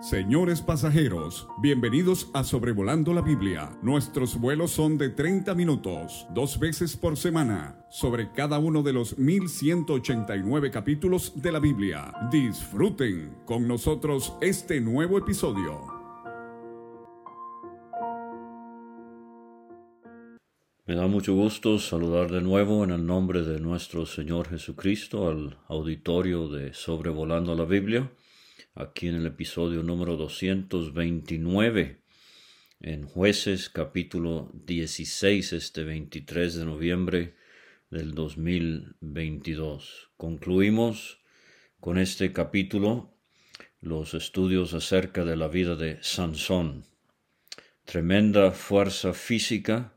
Señores pasajeros, bienvenidos a Sobrevolando la Biblia. Nuestros vuelos son de 30 minutos, dos veces por semana, sobre cada uno de los 1189 capítulos de la Biblia. Disfruten con nosotros este nuevo episodio. Me da mucho gusto saludar de nuevo en el nombre de nuestro Señor Jesucristo al auditorio de Sobrevolando la Biblia aquí en el episodio número 229 en jueces capítulo 16 este 23 de noviembre del 2022. Concluimos con este capítulo los estudios acerca de la vida de Sansón. Tremenda fuerza física,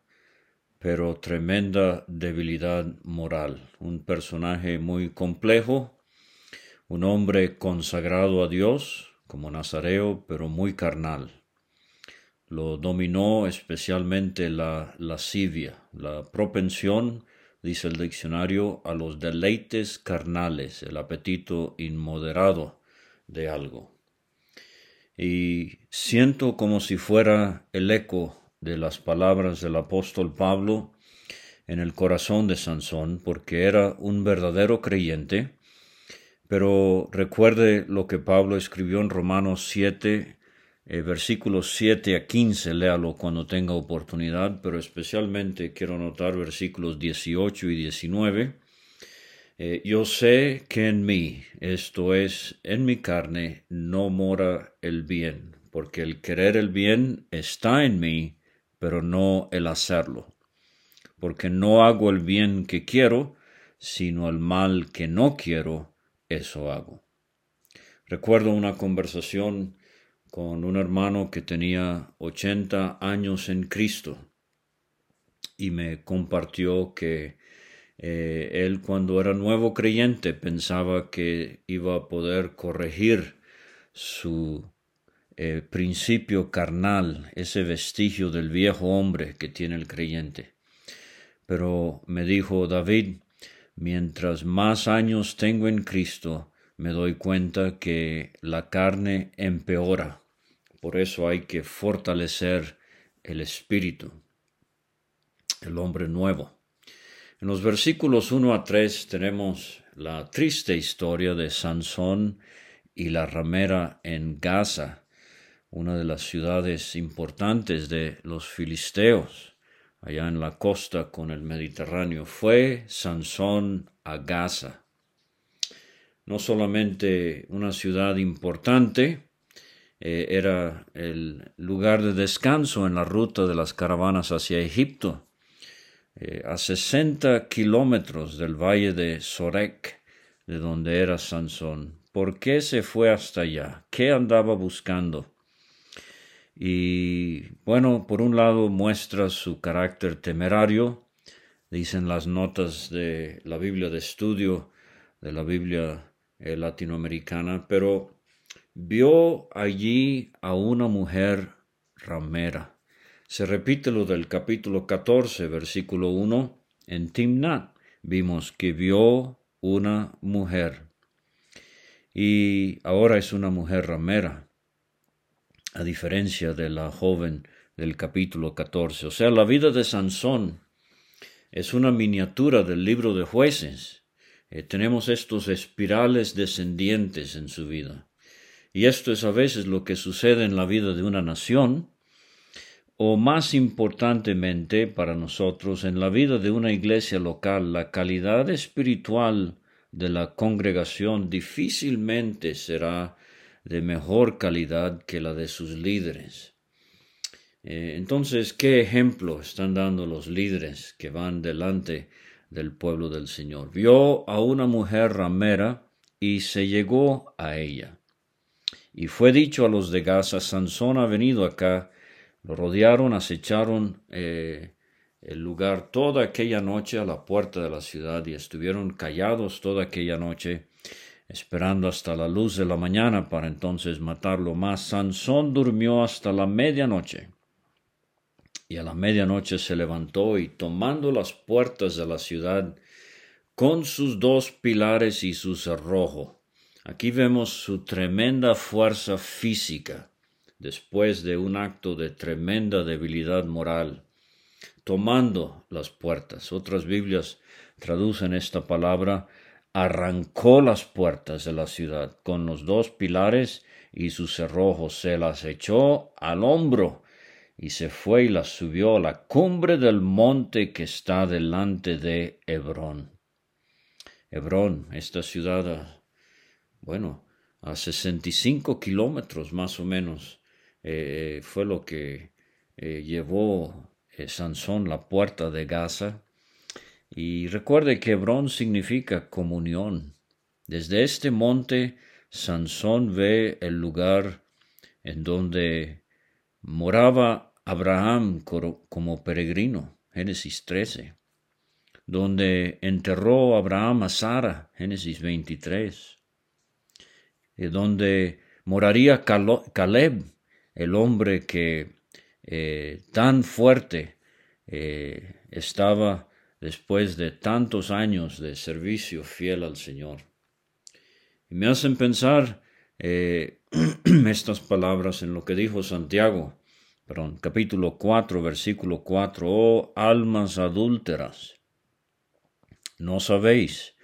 pero tremenda debilidad moral. Un personaje muy complejo, un hombre consagrado a Dios como Nazareo, pero muy carnal. Lo dominó especialmente la lascivia, la propensión, dice el diccionario, a los deleites carnales, el apetito inmoderado de algo. Y siento como si fuera el eco de las palabras del apóstol Pablo en el corazón de Sansón, porque era un verdadero creyente, pero recuerde lo que Pablo escribió en Romanos 7, eh, versículos 7 a 15, léalo cuando tenga oportunidad, pero especialmente quiero notar versículos 18 y 19. Eh, yo sé que en mí, esto es, en mi carne, no mora el bien, porque el querer el bien está en mí, pero no el hacerlo. Porque no hago el bien que quiero, sino el mal que no quiero, eso hago. Recuerdo una conversación con un hermano que tenía 80 años en Cristo y me compartió que eh, él cuando era nuevo creyente pensaba que iba a poder corregir su eh, principio carnal, ese vestigio del viejo hombre que tiene el creyente. Pero me dijo David, Mientras más años tengo en Cristo, me doy cuenta que la carne empeora. Por eso hay que fortalecer el espíritu, el hombre nuevo. En los versículos 1 a 3 tenemos la triste historia de Sansón y la ramera en Gaza, una de las ciudades importantes de los filisteos allá en la costa con el Mediterráneo, fue Sansón a Gaza. No solamente una ciudad importante, eh, era el lugar de descanso en la ruta de las caravanas hacia Egipto, eh, a 60 kilómetros del valle de Sorek, de donde era Sansón. ¿Por qué se fue hasta allá? ¿Qué andaba buscando? Y bueno, por un lado muestra su carácter temerario, dicen las notas de la Biblia de estudio, de la Biblia eh, latinoamericana, pero vio allí a una mujer ramera. Se repite lo del capítulo 14, versículo 1, en Timnat. Vimos que vio una mujer. Y ahora es una mujer ramera a diferencia de la joven del capítulo 14. O sea, la vida de Sansón es una miniatura del libro de jueces. Eh, tenemos estos espirales descendientes en su vida. Y esto es a veces lo que sucede en la vida de una nación, o más importantemente para nosotros, en la vida de una iglesia local, la calidad espiritual de la congregación difícilmente será de mejor calidad que la de sus líderes. Eh, entonces, ¿qué ejemplo están dando los líderes que van delante del pueblo del Señor? Vio a una mujer ramera y se llegó a ella. Y fue dicho a los de Gaza, Sansón ha venido acá, lo rodearon, acecharon eh, el lugar toda aquella noche a la puerta de la ciudad y estuvieron callados toda aquella noche esperando hasta la luz de la mañana para entonces matarlo más. Sansón durmió hasta la medianoche. Y a la medianoche se levantó y tomando las puertas de la ciudad con sus dos pilares y su cerrojo, Aquí vemos su tremenda fuerza física después de un acto de tremenda debilidad moral, tomando las puertas. Otras Biblias traducen esta palabra arrancó las puertas de la ciudad con los dos pilares y sus cerrojos, se las echó al hombro y se fue y las subió a la cumbre del monte que está delante de Hebrón. Hebrón, esta ciudad, bueno, a 65 kilómetros más o menos, eh, fue lo que eh, llevó eh, Sansón la puerta de Gaza. Y recuerde que Hebrón significa comunión. Desde este monte Sansón ve el lugar en donde moraba Abraham como peregrino, Génesis 13, donde enterró Abraham a Sara, Génesis 23, y donde moraría Caleb, el hombre que eh, tan fuerte eh, estaba después de tantos años de servicio fiel al Señor. Y me hacen pensar eh, estas palabras en lo que dijo Santiago, capítulo 4, versículo 4, oh almas adúlteras, ¿no sabéis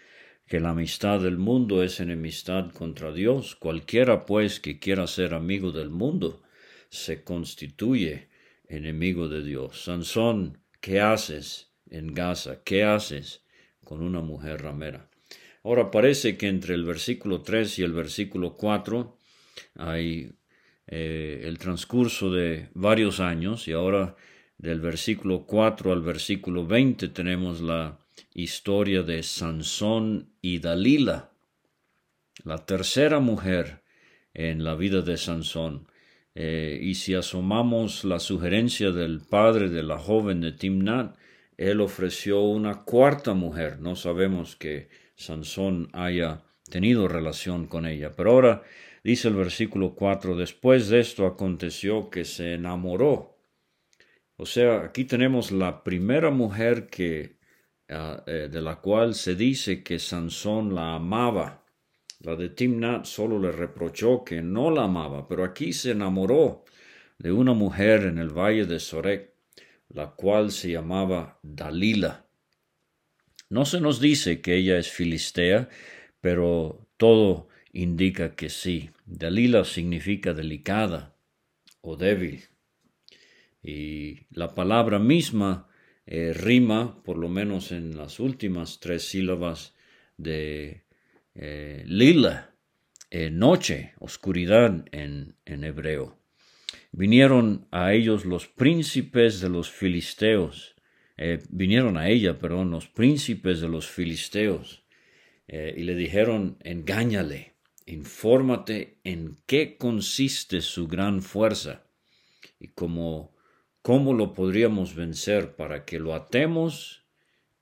que la amistad del mundo es enemistad contra Dios? Cualquiera pues que quiera ser amigo del mundo se constituye enemigo de Dios. Sansón, ¿qué haces en Gaza? ¿Qué haces con una mujer ramera? Ahora parece que entre el versículo 3 y el versículo 4 hay eh, el transcurso de varios años y ahora del versículo 4 al versículo 20 tenemos la historia de Sansón y Dalila, la tercera mujer en la vida de Sansón. Eh, y si asomamos la sugerencia del padre de la joven de Timnat, él ofreció una cuarta mujer. No sabemos que Sansón haya tenido relación con ella. Pero ahora dice el versículo 4, después de esto aconteció que se enamoró. O sea, aquí tenemos la primera mujer que, ah, eh, de la cual se dice que Sansón la amaba. La de Timnat solo le reprochó que no la amaba, pero aquí se enamoró de una mujer en el valle de Sorek, la cual se llamaba Dalila. No se nos dice que ella es filistea, pero todo indica que sí. Dalila significa delicada o débil. Y la palabra misma eh, rima, por lo menos en las últimas tres sílabas de eh, lila, eh, noche, oscuridad en, en hebreo. Vinieron a ellos los príncipes de los filisteos eh, vinieron a ella, perdón, los príncipes de los filisteos eh, y le dijeron, engáñale, infórmate en qué consiste su gran fuerza y cómo, cómo lo podríamos vencer para que lo atemos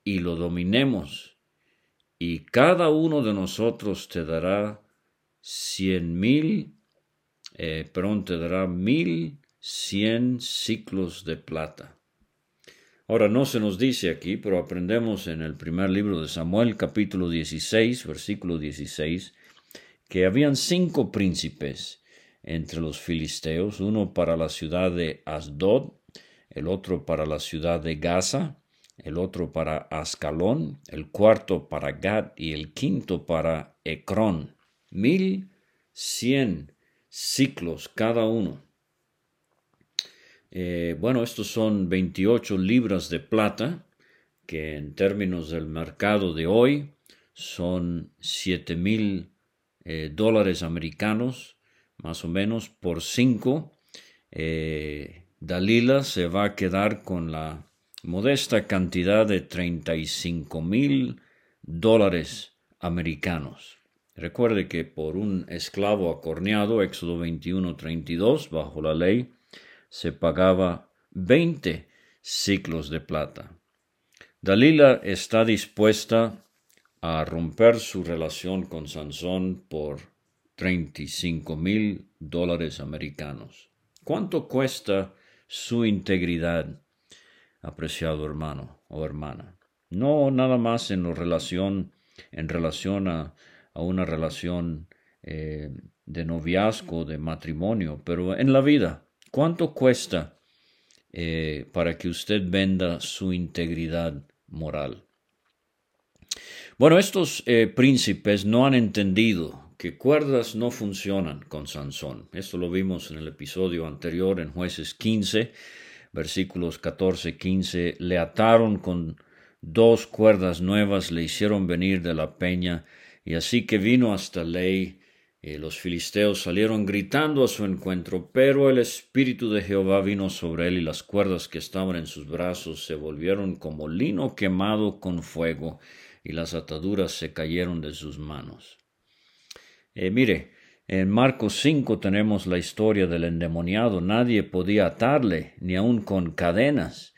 y lo dominemos. Y cada uno de nosotros te dará cien mil, eh, te dará mil cien ciclos de plata. Ahora no se nos dice aquí, pero aprendemos en el primer libro de Samuel, capítulo 16, versículo 16, que habían cinco príncipes entre los filisteos, uno para la ciudad de Asdod, el otro para la ciudad de Gaza, el otro para Ascalón, el cuarto para Gad y el quinto para Ecrón. Mil cien ciclos cada uno. Eh, bueno, estos son 28 libras de plata, que en términos del mercado de hoy son 7 mil eh, dólares americanos, más o menos, por 5. Eh, Dalila se va a quedar con la modesta cantidad de 35 mil dólares americanos. Recuerde que por un esclavo acorneado, Éxodo 21, 32, bajo la ley, se pagaba veinte ciclos de plata. Dalila está dispuesta a romper su relación con Sansón por treinta y cinco mil dólares americanos. ¿Cuánto cuesta su integridad, apreciado hermano o hermana? No nada más en relación, en relación a, una relación eh, de noviazgo, de matrimonio, pero en la vida, ¿cuánto cuesta eh, para que usted venda su integridad moral? Bueno, estos eh, príncipes no han entendido que cuerdas no funcionan con Sansón. Esto lo vimos en el episodio anterior en jueces 15, versículos 14, 15. Le ataron con dos cuerdas nuevas, le hicieron venir de la peña, y así que vino hasta Ley, y los filisteos salieron gritando a su encuentro, pero el Espíritu de Jehová vino sobre él y las cuerdas que estaban en sus brazos se volvieron como lino quemado con fuego y las ataduras se cayeron de sus manos. Eh, mire, en Marcos 5 tenemos la historia del endemoniado. Nadie podía atarle, ni aun con cadenas,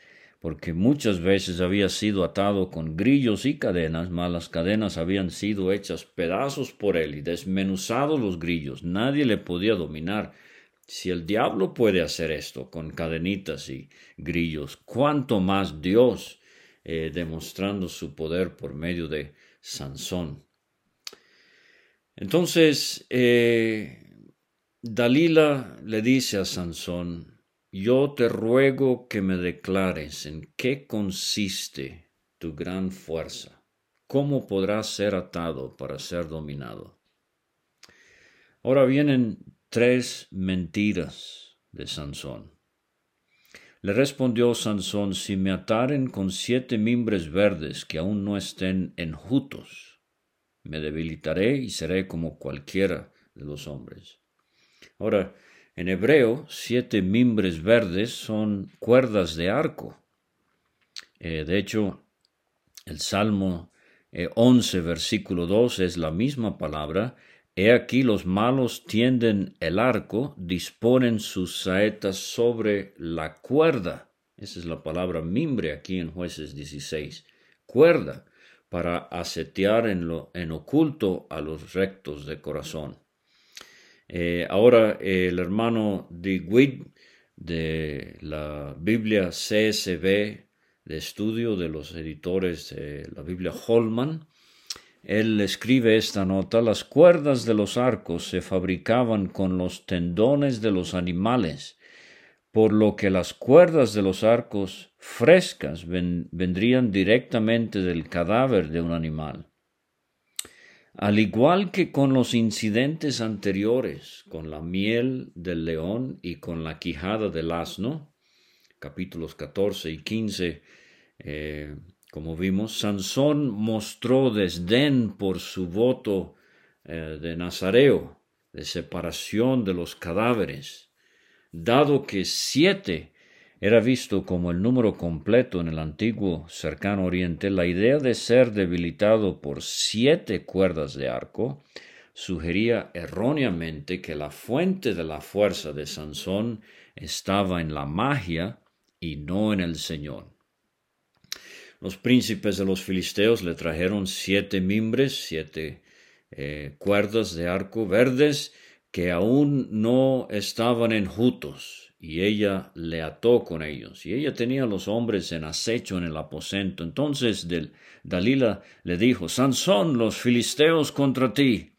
porque muchas veces había sido atado con grillos y cadenas, mas las cadenas habían sido hechas pedazos por él y desmenuzados los grillos. Nadie le podía dominar. Si el diablo puede hacer esto con cadenitas y grillos, ¿cuánto más Dios? Eh, demostrando su poder por medio de Sansón. Entonces, eh, Dalila le dice a Sansón, yo te ruego que me declares en qué consiste tu gran fuerza, cómo podrás ser atado para ser dominado. Ahora vienen tres mentiras de Sansón. Le respondió Sansón, si me ataren con siete mimbres verdes que aún no estén enjutos, me debilitaré y seré como cualquiera de los hombres. Ahora, en hebreo, siete mimbres verdes son cuerdas de arco. Eh, de hecho, el Salmo 11, eh, versículo 2 es la misma palabra He aquí los malos tienden el arco, disponen sus saetas sobre la cuerda. Esa es la palabra mimbre aquí en jueces 16. Cuerda para asetear en, lo, en oculto a los rectos de corazón. Eh, ahora el hermano de de la Biblia CSB de estudio de los editores de la Biblia Holman él escribe esta nota, las cuerdas de los arcos se fabricaban con los tendones de los animales, por lo que las cuerdas de los arcos frescas vendrían directamente del cadáver de un animal. Al igual que con los incidentes anteriores, con la miel del león y con la quijada del asno, capítulos 14 y 15, como vimos, Sansón mostró desdén por su voto eh, de Nazareo, de separación de los cadáveres, dado que siete era visto como el número completo en el antiguo cercano oriente, la idea de ser debilitado por siete cuerdas de arco sugería erróneamente que la fuente de la fuerza de Sansón estaba en la magia y no en el Señor. Los príncipes de los filisteos le trajeron siete mimbres, siete eh, cuerdas de arco verdes que aún no estaban enjutos, y ella le ató con ellos. Y ella tenía a los hombres en acecho en el aposento. Entonces Dalila le dijo, Sansón, los filisteos contra ti.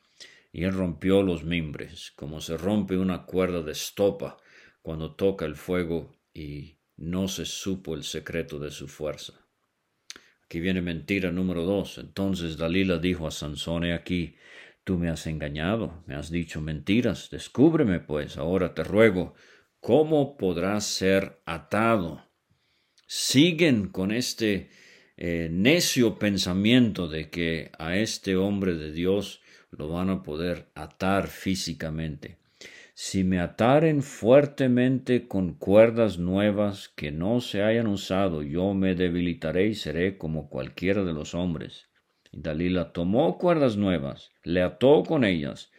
Y él rompió los mimbres, como se rompe una cuerda de estopa cuando toca el fuego y no se supo el secreto de su fuerza. Aquí viene mentira número dos. Entonces Dalila dijo a Sansón, aquí, tú me has engañado, me has dicho mentiras, descúbreme pues, ahora te ruego, ¿cómo podrás ser atado? Siguen con este eh, necio pensamiento de que a este hombre de Dios lo van a poder atar físicamente si me ataren fuertemente con cuerdas nuevas que no se hayan usado, yo me debilitaré y seré como cualquiera de los hombres. Dalila tomó cuerdas nuevas, le ató con ellas.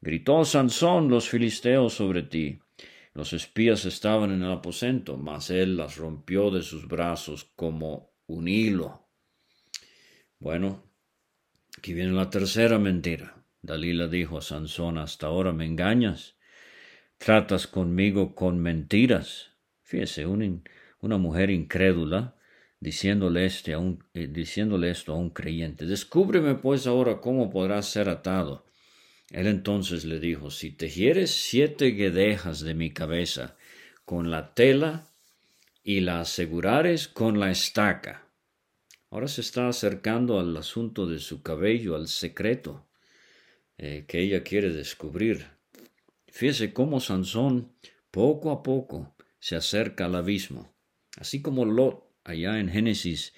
Gritó Sansón los filisteos sobre ti. Los espías estaban en el aposento, mas él las rompió de sus brazos como un hilo. Bueno, aquí viene la tercera mentira. Dalila dijo a Sansón, hasta ahora me engañas tratas conmigo con mentiras. Fíjese, una, mujer incrédula diciéndole, este eh, diciéndole esto a un creyente. Descúbreme pues ahora cómo podrás ser atado. Él entonces le dijo, si tejieres siete guedejas de mi cabeza con la tela y la asegurares con la estaca. Ahora se está acercando al asunto de su cabello, al secreto eh, que ella quiere descubrir. Fíjese cómo Sansón poco a poco se acerca al abismo, así como Lot allá en Génesis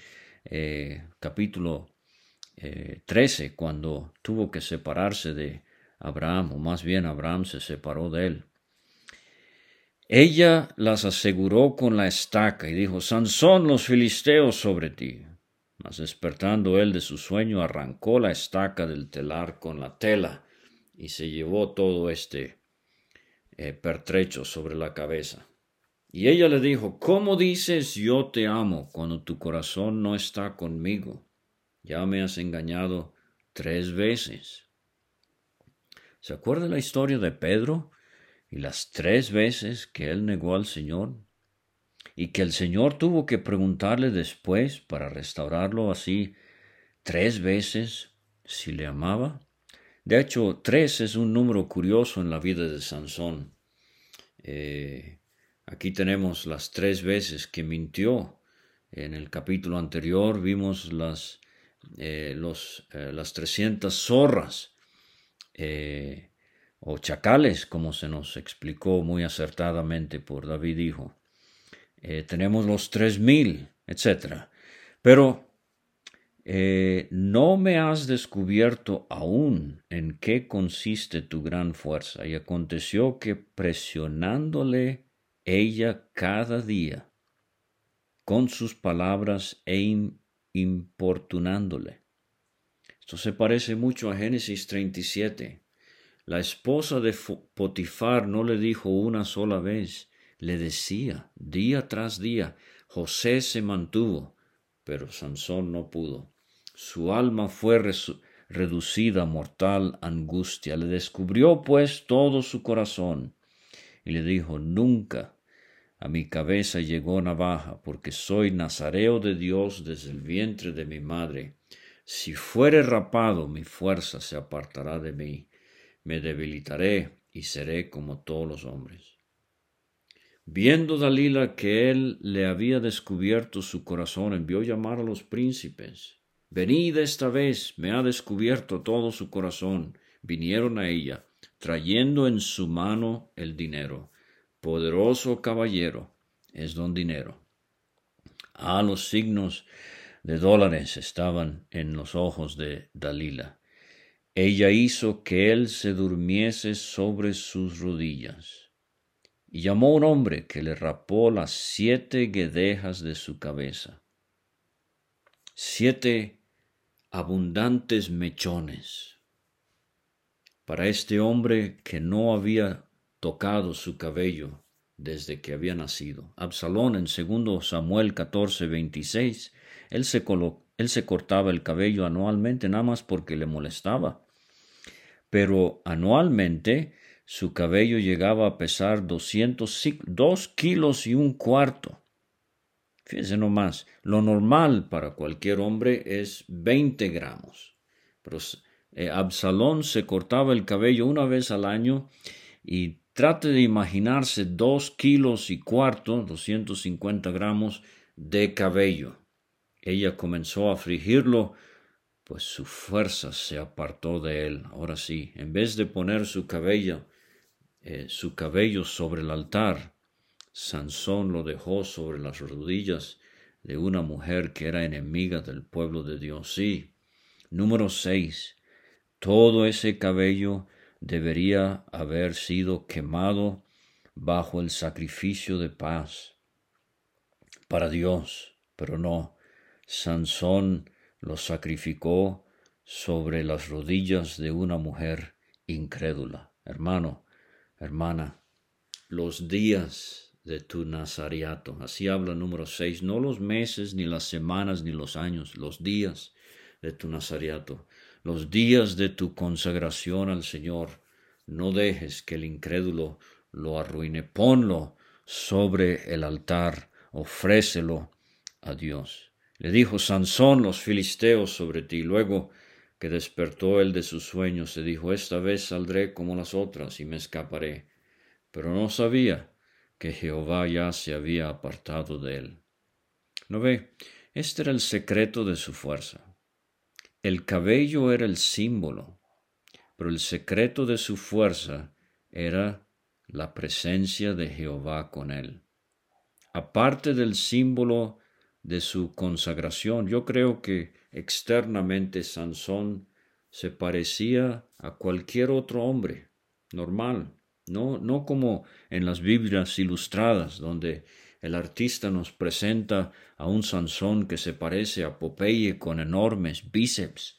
eh, capítulo 13, eh, cuando tuvo que separarse de Abraham, o más bien Abraham se separó de él. Ella las aseguró con la estaca y dijo, Sansón los filisteos sobre ti. Mas despertando él de su sueño, arrancó la estaca del telar con la tela y se llevó todo este eh, pertrecho sobre la cabeza. Y ella le dijo, ¿cómo dices yo te amo cuando tu corazón no está conmigo? Ya me has engañado tres veces. ¿Se acuerda la historia de Pedro y las tres veces que él negó al Señor? Y que el Señor tuvo que preguntarle después para restaurarlo así tres veces si le amaba. De hecho, tres es un número curioso en la vida de Sansón. Eh, aquí tenemos las tres veces que mintió. En el capítulo anterior vimos las, eh, eh, las 300 zorras eh, o chacales, como se nos explicó muy acertadamente por David Hijo. Eh, tenemos los tres mil, etc. Pero eh, no me has descubierto aún en qué consiste tu gran fuerza. Y aconteció que presionándole ella cada día con sus palabras e importunándole, esto se parece mucho a Génesis 37. La esposa de Potifar no le dijo una sola vez, le decía día tras día, José se mantuvo, pero Sansón no pudo. Su alma fue reducida a mortal angustia. Le descubrió pues todo su corazón y le dijo, nunca a mi cabeza llegó navaja, porque soy nazareo de Dios desde el vientre de mi madre. Si fuere rapado, mi fuerza se apartará de mí, me debilitaré y seré como todos los hombres. Viendo Dalila que él le había descubierto su corazón, envió llamar a los príncipes. Venid esta vez, me ha descubierto todo su corazón. Vinieron a ella, trayendo en su mano el dinero. Poderoso caballero es don dinero. A los signos de dólares estaban en los ojos de Dalila. Ella hizo que él se durmiese sobre sus rodillas. Y llamó a un hombre que le rapó las siete guedejas de su cabeza. Siete abundantes mechones. Para este hombre que no había tocado su cabello desde que había nacido. Absalón en segundo Samuel 14, 26 él se, cortaba el cabello anualmente nada más porque le molestaba. Pero anualmente su cabello llegaba a pesar dos kilos y un cuarto. Fíjense nomás, lo normal para cualquier hombre es 20 gramos. Pero eh, Absalón se cortaba el cabello una vez al año y trate de imaginarse dos kilos y cuarto, 250 gramos de cabello ella comenzó a afligirlo, pues su fuerza se apartó de él. Ahora sí, en vez de poner su cabello, eh, su cabello sobre el altar, Sansón lo dejó sobre las rodillas de una mujer que era enemiga del pueblo de Dios. Sí. Número seis. Todo ese cabello debería haber sido quemado bajo el sacrificio de paz para Dios, pero no. Sansón lo sacrificó sobre las rodillas de una mujer incrédula. Hermano, hermana, los días de tu nazariato, así habla número seis, no los meses, ni las semanas, ni los años, los días de tu nazariato, los días de tu consagración al Señor. No dejes que el incrédulo lo arruine, ponlo sobre el altar, ofrécelo a Dios. Le dijo Sansón los filisteos sobre ti. Luego que despertó él de su sueño, se dijo, esta vez saldré como las otras y me escaparé. Pero no sabía que Jehová ya se había apartado de él. ¿No ve? Este era el secreto de su fuerza. El cabello era el símbolo, pero el secreto de su fuerza era la presencia de Jehová con él. Aparte del símbolo de su consagración, yo creo que externamente Sansón se parecía a cualquier otro hombre normal, no, no como en las Biblias ilustradas, donde el artista nos presenta a un Sansón que se parece a Popeye con enormes bíceps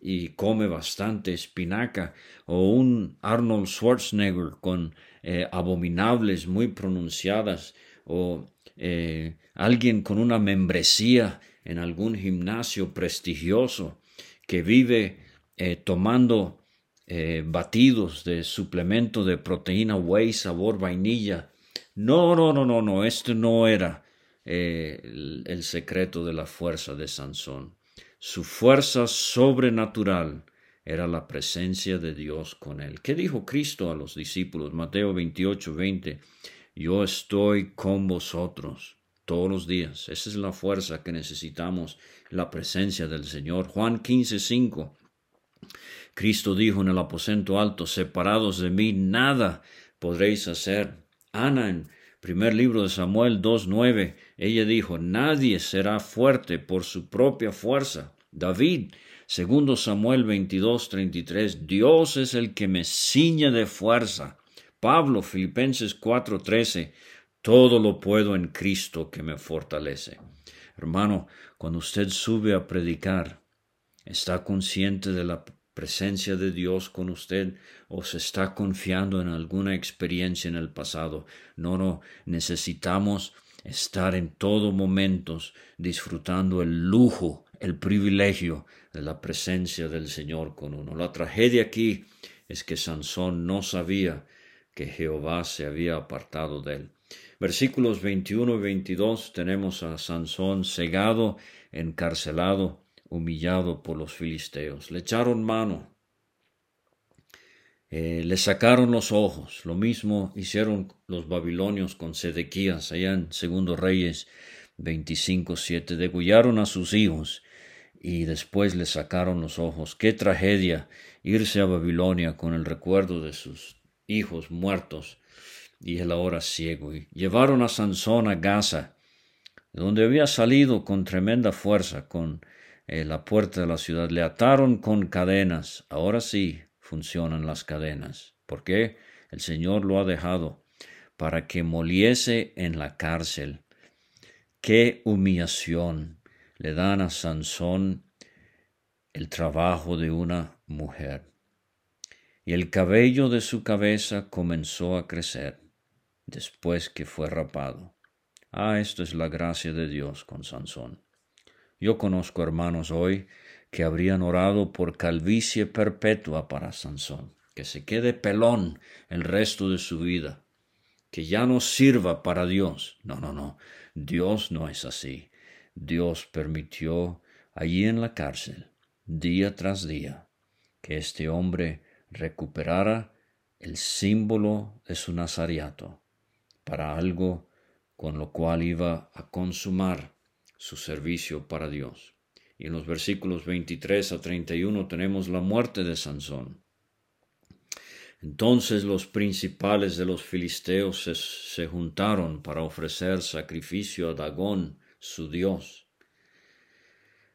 y come bastante espinaca, o un Arnold Schwarzenegger con eh, abominables muy pronunciadas, o eh, alguien con una membresía en algún gimnasio prestigioso que vive eh, tomando eh, batidos de suplemento de proteína whey sabor vainilla. No, no, no, no, no, este no era eh, el, secreto de la fuerza de Sansón. Su fuerza sobrenatural era la presencia de Dios con él. ¿Qué dijo Cristo a los discípulos? Mateo 28, 20. Yo estoy con vosotros todos los días. Esa es la fuerza que necesitamos, la presencia del Señor. Juan 15, 5. Cristo dijo en el aposento alto, separados de mí, nada podréis hacer. Ana en primer libro de Samuel 2.9, ella dijo, nadie será fuerte por su propia fuerza. David, segundo Samuel 22.33, Dios es el que me ciñe de fuerza. Pablo, Filipenses 4.13, todo lo puedo en Cristo que me fortalece. Hermano, cuando usted sube a predicar, está consciente de la presencia de Dios con usted o se está confiando en alguna experiencia en el pasado. No, no, necesitamos estar en todo momento disfrutando el lujo, el privilegio de la presencia del Señor con uno. La tragedia aquí es que Sansón no sabía que Jehová se había apartado de él. Versículos 21 y 22 tenemos a Sansón cegado, encarcelado, humillado por los filisteos. Le echaron mano, eh, le sacaron los ojos. Lo mismo hicieron los babilonios con Sedequías, allá en Segundo Reyes 25, 7. Degollaron a sus hijos y después le sacaron los ojos. Qué tragedia irse a Babilonia con el recuerdo de sus hijos muertos y él ahora ciego. Y llevaron a Sansón a Gaza, donde había salido con tremenda fuerza, con eh, la puerta de la ciudad. Le ataron con cadenas. Ahora sí funcionan las cadenas. ¿Por qué? El Señor lo ha dejado para que moliese en la cárcel. Qué humillación le dan a Sansón el trabajo de una mujer. Y el cabello de su cabeza comenzó a crecer después que fue rapado. Ah, esto es la gracia de Dios con Sansón. Yo conozco hermanos hoy que habrían orado por calvicie perpetua para Sansón, que se quede pelón el resto de su vida, que ya no sirva para Dios. No, no, no, Dios no es así. Dios permitió allí en la cárcel, día tras día, que este hombre recuperara el símbolo de su nazariato para algo con lo cual iba a consumar su servicio para Dios. Y en los versículos 23 a 31 tenemos la muerte de Sansón. Entonces los principales de los filisteos se, juntaron para ofrecer sacrificio a Dagón, su dios.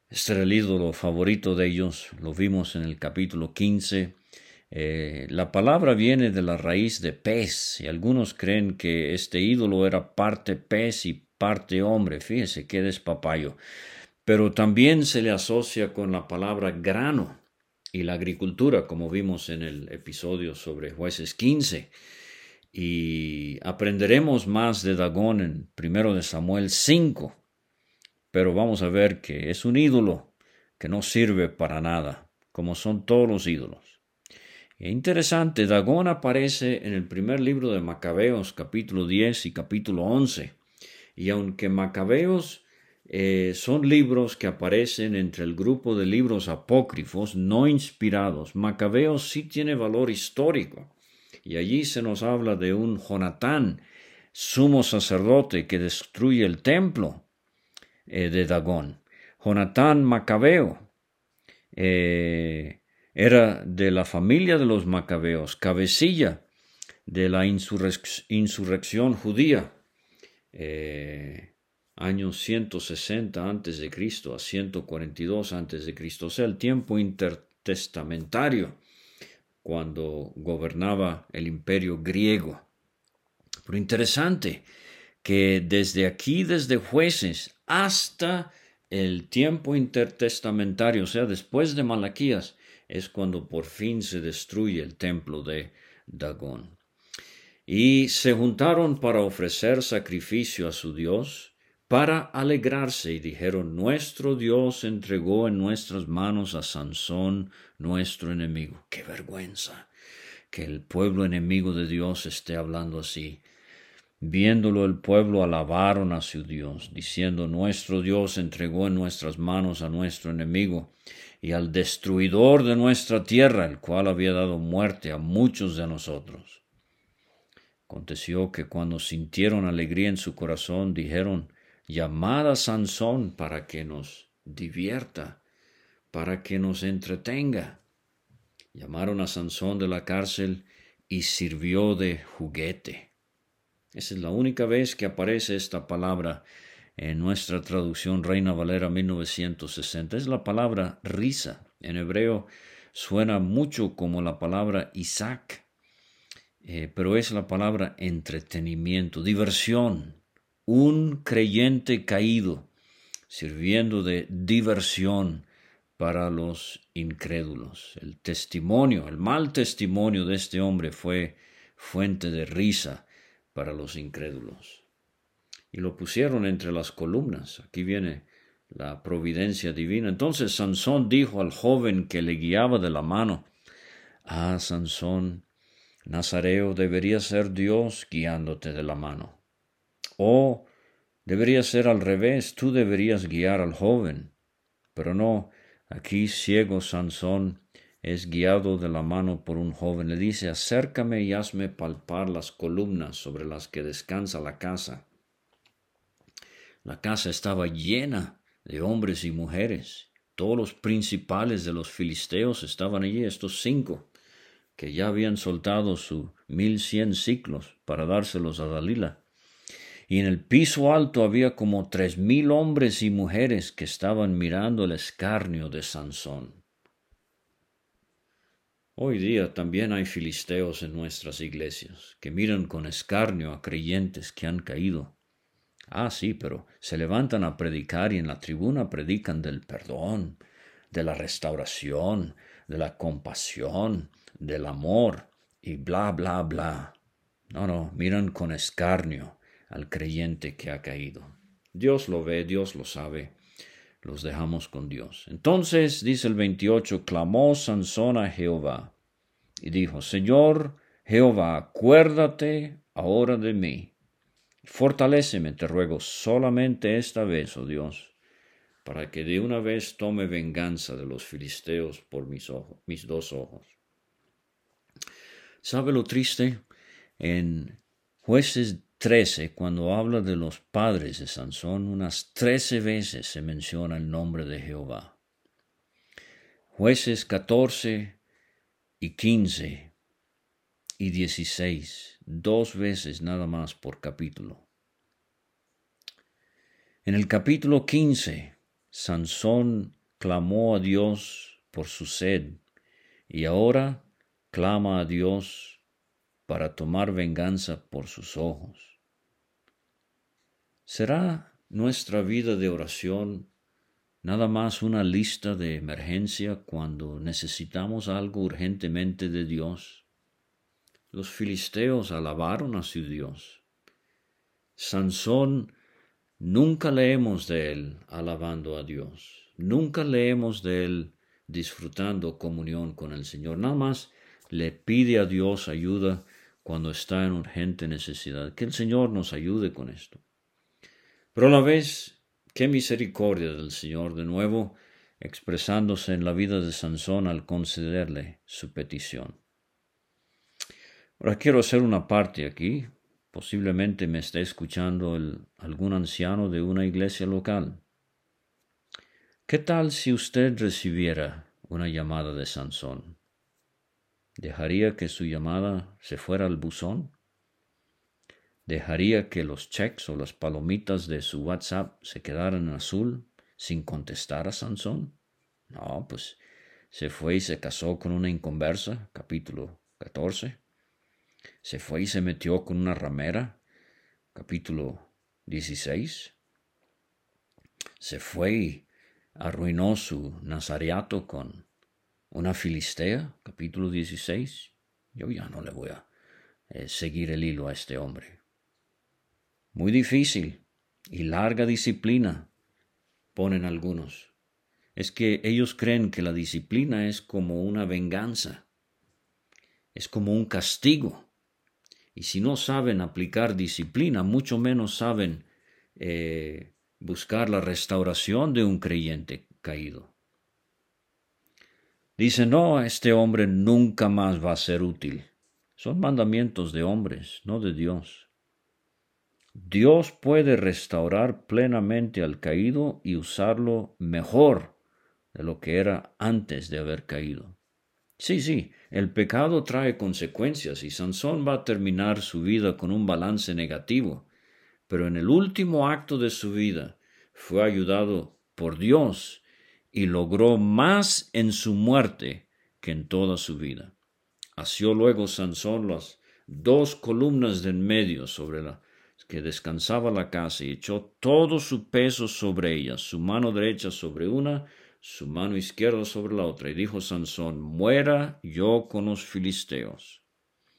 Este era el ídolo favorito de ellos, lo vimos en el capítulo 15, eh, la palabra viene de la raíz de pez y algunos creen que este ídolo era parte pez y parte hombre. Fíjese qué despapayo. Pero también se le asocia con la palabra grano y la agricultura, como vimos en el episodio sobre jueces 15. Y aprenderemos más de Dagón en 1 de Samuel 5. Pero vamos a ver que es un ídolo que no sirve para nada, como son todos los ídolos. Interesante, Dagón aparece en el primer libro de Macabeos, capítulo 10 y capítulo 11. Y aunque Macabeos eh, son libros que aparecen entre el grupo de libros apócrifos no inspirados. Macabeos sí tiene valor histórico. Y allí se nos habla de un Jonatán, sumo sacerdote, que destruye el templo eh, de Dagón. Jonatán Macabeo eh, era de la familia de los Macabeos, cabecilla de la insurrección judía años 160 antes de Cristo a 142 antes de Cristo, o sea, el tiempo intertestamentario cuando gobernaba el imperio griego. Pero interesante que desde aquí, desde jueces hasta el tiempo intertestamentario, o sea, después de Malaquías, es cuando por fin se destruye el templo de Dagón. Y se juntaron para ofrecer sacrificio a su Dios, para alegrarse y dijeron, Nuestro Dios entregó en nuestras manos a Sansón, nuestro enemigo. Qué vergüenza que el pueblo enemigo de Dios esté hablando así. Viéndolo el pueblo alabaron a su Dios, diciendo, Nuestro Dios entregó en nuestras manos a nuestro enemigo y al destruidor de nuestra tierra, el cual había dado muerte a muchos de nosotros. Aconteció que cuando sintieron alegría en su corazón, dijeron, llamad a Sansón para que nos divierta, para que nos entretenga. Llamaron a Sansón de la cárcel y sirvió de juguete. Esa es la única vez que aparece esta palabra en nuestra traducción Reina Valera 1960. Es la palabra risa. En hebreo suena mucho como la palabra Isaac, eh, pero es la palabra entretenimiento, diversión, un creyente caído, sirviendo de diversión para los incrédulos. El testimonio, el mal testimonio de este hombre fue fuente de risa para los incrédulos. Y lo pusieron entre las columnas. Aquí viene la providencia divina. Entonces Sansón dijo al joven que le guiaba de la mano, Ah, Sansón, Nazareo debería ser Dios guiándote de la mano. Oh, debería ser al revés, tú deberías guiar al joven. Pero no, aquí ciego Sansón es guiado de la mano por un joven. Le dice, acércame y hazme palpar las columnas sobre las que descansa la casa. La casa estaba llena de hombres y mujeres. Todos los principales de los filisteos estaban allí, estos cinco, que ya habían soltado su mil cien ciclos para dárselos a Dalila y en el piso alto había como tres mil hombres y mujeres que estaban mirando el escarnio de Sansón. Hoy día también hay filisteos en nuestras iglesias que miran con escarnio a creyentes que han caído. Ah, sí, pero se levantan a predicar y en la tribuna predican del perdón, de la restauración, de la compasión, del amor y bla, bla, bla. No, no, miran con escarnio al creyente que ha caído. Dios lo ve, Dios lo sabe. Los dejamos con Dios. Entonces, dice el 28, clamó Sansón a Jehová y dijo, Señor Jehová, acuérdate ahora de mí. Fortaléceme, te ruego, solamente esta vez, oh Dios, para que de una vez tome venganza de los filisteos por mis mis dos ojos. ¿Sabe lo triste? En jueces 13, cuando habla de los padres de Sansón, unas trece veces se menciona el nombre de Jehová. Jueces 14 y 15 y 16, dos veces nada más por capítulo. En el capítulo 15, Sansón clamó a Dios por su sed y ahora clama a Dios para tomar venganza por sus ojos. ¿Será nuestra vida de oración nada más una lista de emergencia cuando necesitamos algo urgentemente de Dios? Los filisteos alabaron a su Dios. Sansón nunca leemos de él alabando a Dios. Nunca leemos de él disfrutando comunión con el Señor. Nada más le pide a Dios ayuda cuando está en urgente necesidad. Que el Señor nos ayude con esto. Pero a la vez qué misericordia del Señor de nuevo expresándose en la vida de Sansón al concederle su petición. Ahora quiero hacer una parte aquí. Posiblemente me esté escuchando algún anciano de una iglesia local. ¿Qué tal si usted recibiera una llamada de Sansón? ¿Dejaría que su llamada se fuera al buzón? ¿Dejaría que los checks o las palomitas de su WhatsApp se quedaran en azul sin contestar a Sansón? No, pues se fue y se casó con una inconversa, capítulo 14. Se fue y se metió con una ramera, capítulo 16. Se fue y arruinó su nazariato con una filistea, capítulo 16. Yo ya no le voy a eh, seguir el hilo a este hombre. Muy difícil y larga disciplina ponen algunos. Es que ellos creen que la disciplina es como una venganza, es como un castigo. Y si no saben aplicar disciplina, mucho menos saben eh, buscar la restauración de un creyente caído. Dice, no, este hombre nunca más va a ser útil. Son mandamientos de hombres, no de Dios. Dios puede restaurar plenamente al caído y usarlo mejor de lo que era antes de haber caído. Sí, sí, el pecado trae consecuencias y Sansón va a terminar su vida con un balance negativo, pero en el último acto de su vida fue ayudado por Dios y logró más en su muerte que en toda su vida. Asió luego Sansón las dos columnas de en medio sobre la que descansaba la casa y echó todo su peso sobre ellas, su mano derecha sobre una, su mano izquierda sobre la otra, y dijo Sansón, muera yo con los filisteos.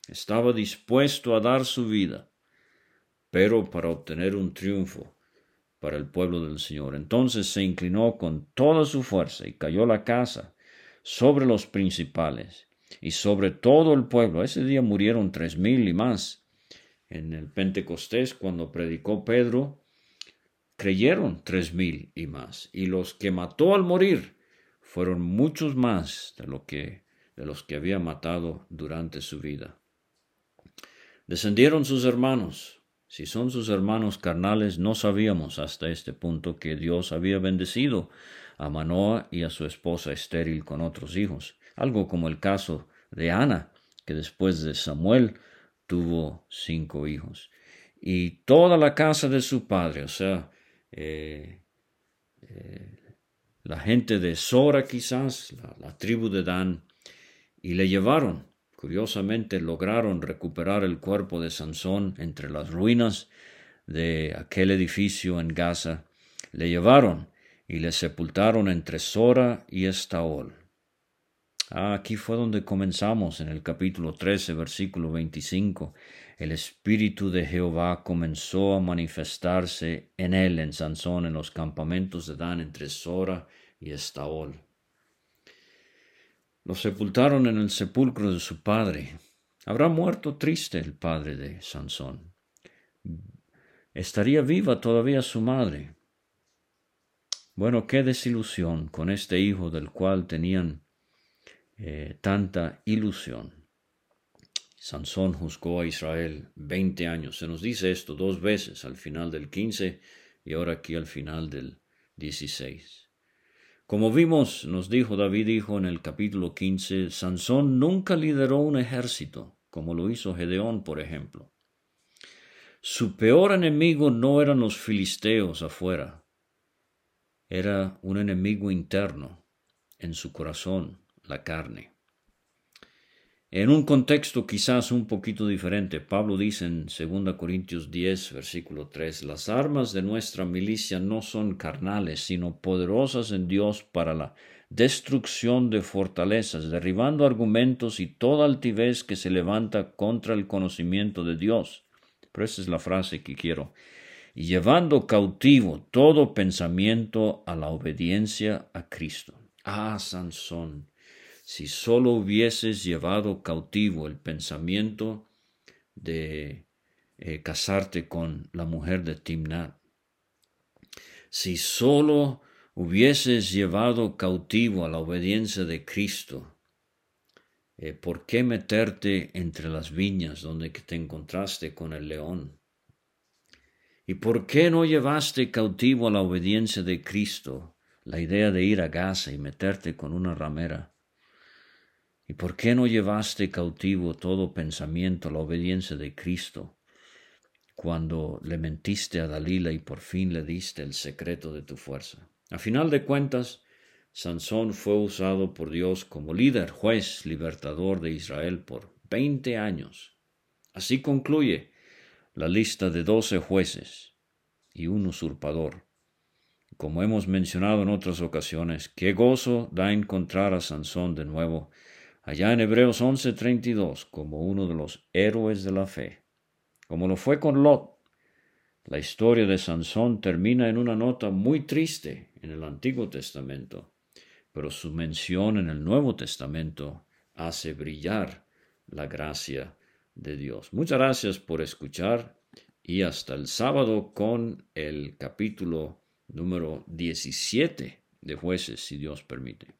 Estaba dispuesto a dar su vida, pero para obtener un triunfo para el pueblo del Señor. Entonces se inclinó con toda su fuerza y cayó la casa sobre los principales y sobre todo el pueblo. Ese día murieron tres mil y más. En el Pentecostés, cuando predicó Pedro, creyeron tres mil y más. Y los que mató al morir fueron muchos más de, lo que, de los que había matado durante su vida. Descendieron sus hermanos, si son sus hermanos carnales, no sabíamos hasta este punto que Dios había bendecido a Manoa y a su esposa estéril con otros hijos, algo como el caso de Ana, que después de Samuel tuvo cinco hijos. Y toda la casa de su padre, o sea, eh, eh, la gente de Sora quizás, la, tribu de Dan, y le llevaron Curiosamente lograron recuperar el cuerpo de Sansón entre las ruinas de aquel edificio en Gaza. Le llevaron y le sepultaron entre Sora y Estaol. Ah, aquí fue donde comenzamos en el capítulo 13, versículo 25. El Espíritu de Jehová comenzó a manifestarse en él, en Sansón, en los campamentos de Dan entre Sora y Estaol. Lo sepultaron en el sepulcro de su padre. Habrá muerto triste el padre de Sansón. Estaría viva todavía su madre. Bueno, qué desilusión con este hijo del cual tenían eh, tanta ilusión. Sansón juzgó a Israel veinte años. Se nos dice esto dos veces, al final del quince y ahora aquí al final del dieciséis. Como vimos, nos dijo David dijo en el capítulo 15, Sansón nunca lideró un ejército, como lo hizo Gedeón, por ejemplo. Su peor enemigo no eran los filisteos afuera, era un enemigo interno, en su corazón, la carne. En un contexto quizás un poquito diferente, Pablo dice en 2 Corintios 10, versículo 3, las armas de nuestra milicia no son carnales, sino poderosas en Dios para la destrucción de fortalezas, derribando argumentos y toda altivez que se levanta contra el conocimiento de Dios. Pero esa es la frase que quiero. Y llevando cautivo todo pensamiento a la obediencia a Cristo. Ah, Sansón, si sólo hubieses llevado cautivo el pensamiento de eh, casarte con la mujer de Timnat. Si solo hubieses llevado cautivo a la obediencia de Cristo, eh, ¿por qué meterte entre las viñas donde te encontraste con el león? ¿Y por qué no llevaste cautivo a la obediencia de Cristo la idea de ir a Gaza y meterte con una ramera? ¿Y por qué no llevaste cautivo todo pensamiento a la obediencia de Cristo cuando le mentiste a Dalila y por fin le diste el secreto de tu fuerza? A final de cuentas, Sansón fue usado por Dios como líder, juez, libertador de Israel por veinte años. Así concluye la lista de doce jueces y un usurpador. Como hemos mencionado en otras ocasiones, qué gozo da encontrar a Sansón de nuevo allá en Hebreos 11:32 como uno de los héroes de la fe, como lo fue con Lot. La historia de Sansón termina en una nota muy triste en el Antiguo Testamento, pero su mención en el Nuevo Testamento hace brillar la gracia de Dios. Muchas gracias por escuchar y hasta el sábado con el capítulo número 17 de jueces, si Dios permite.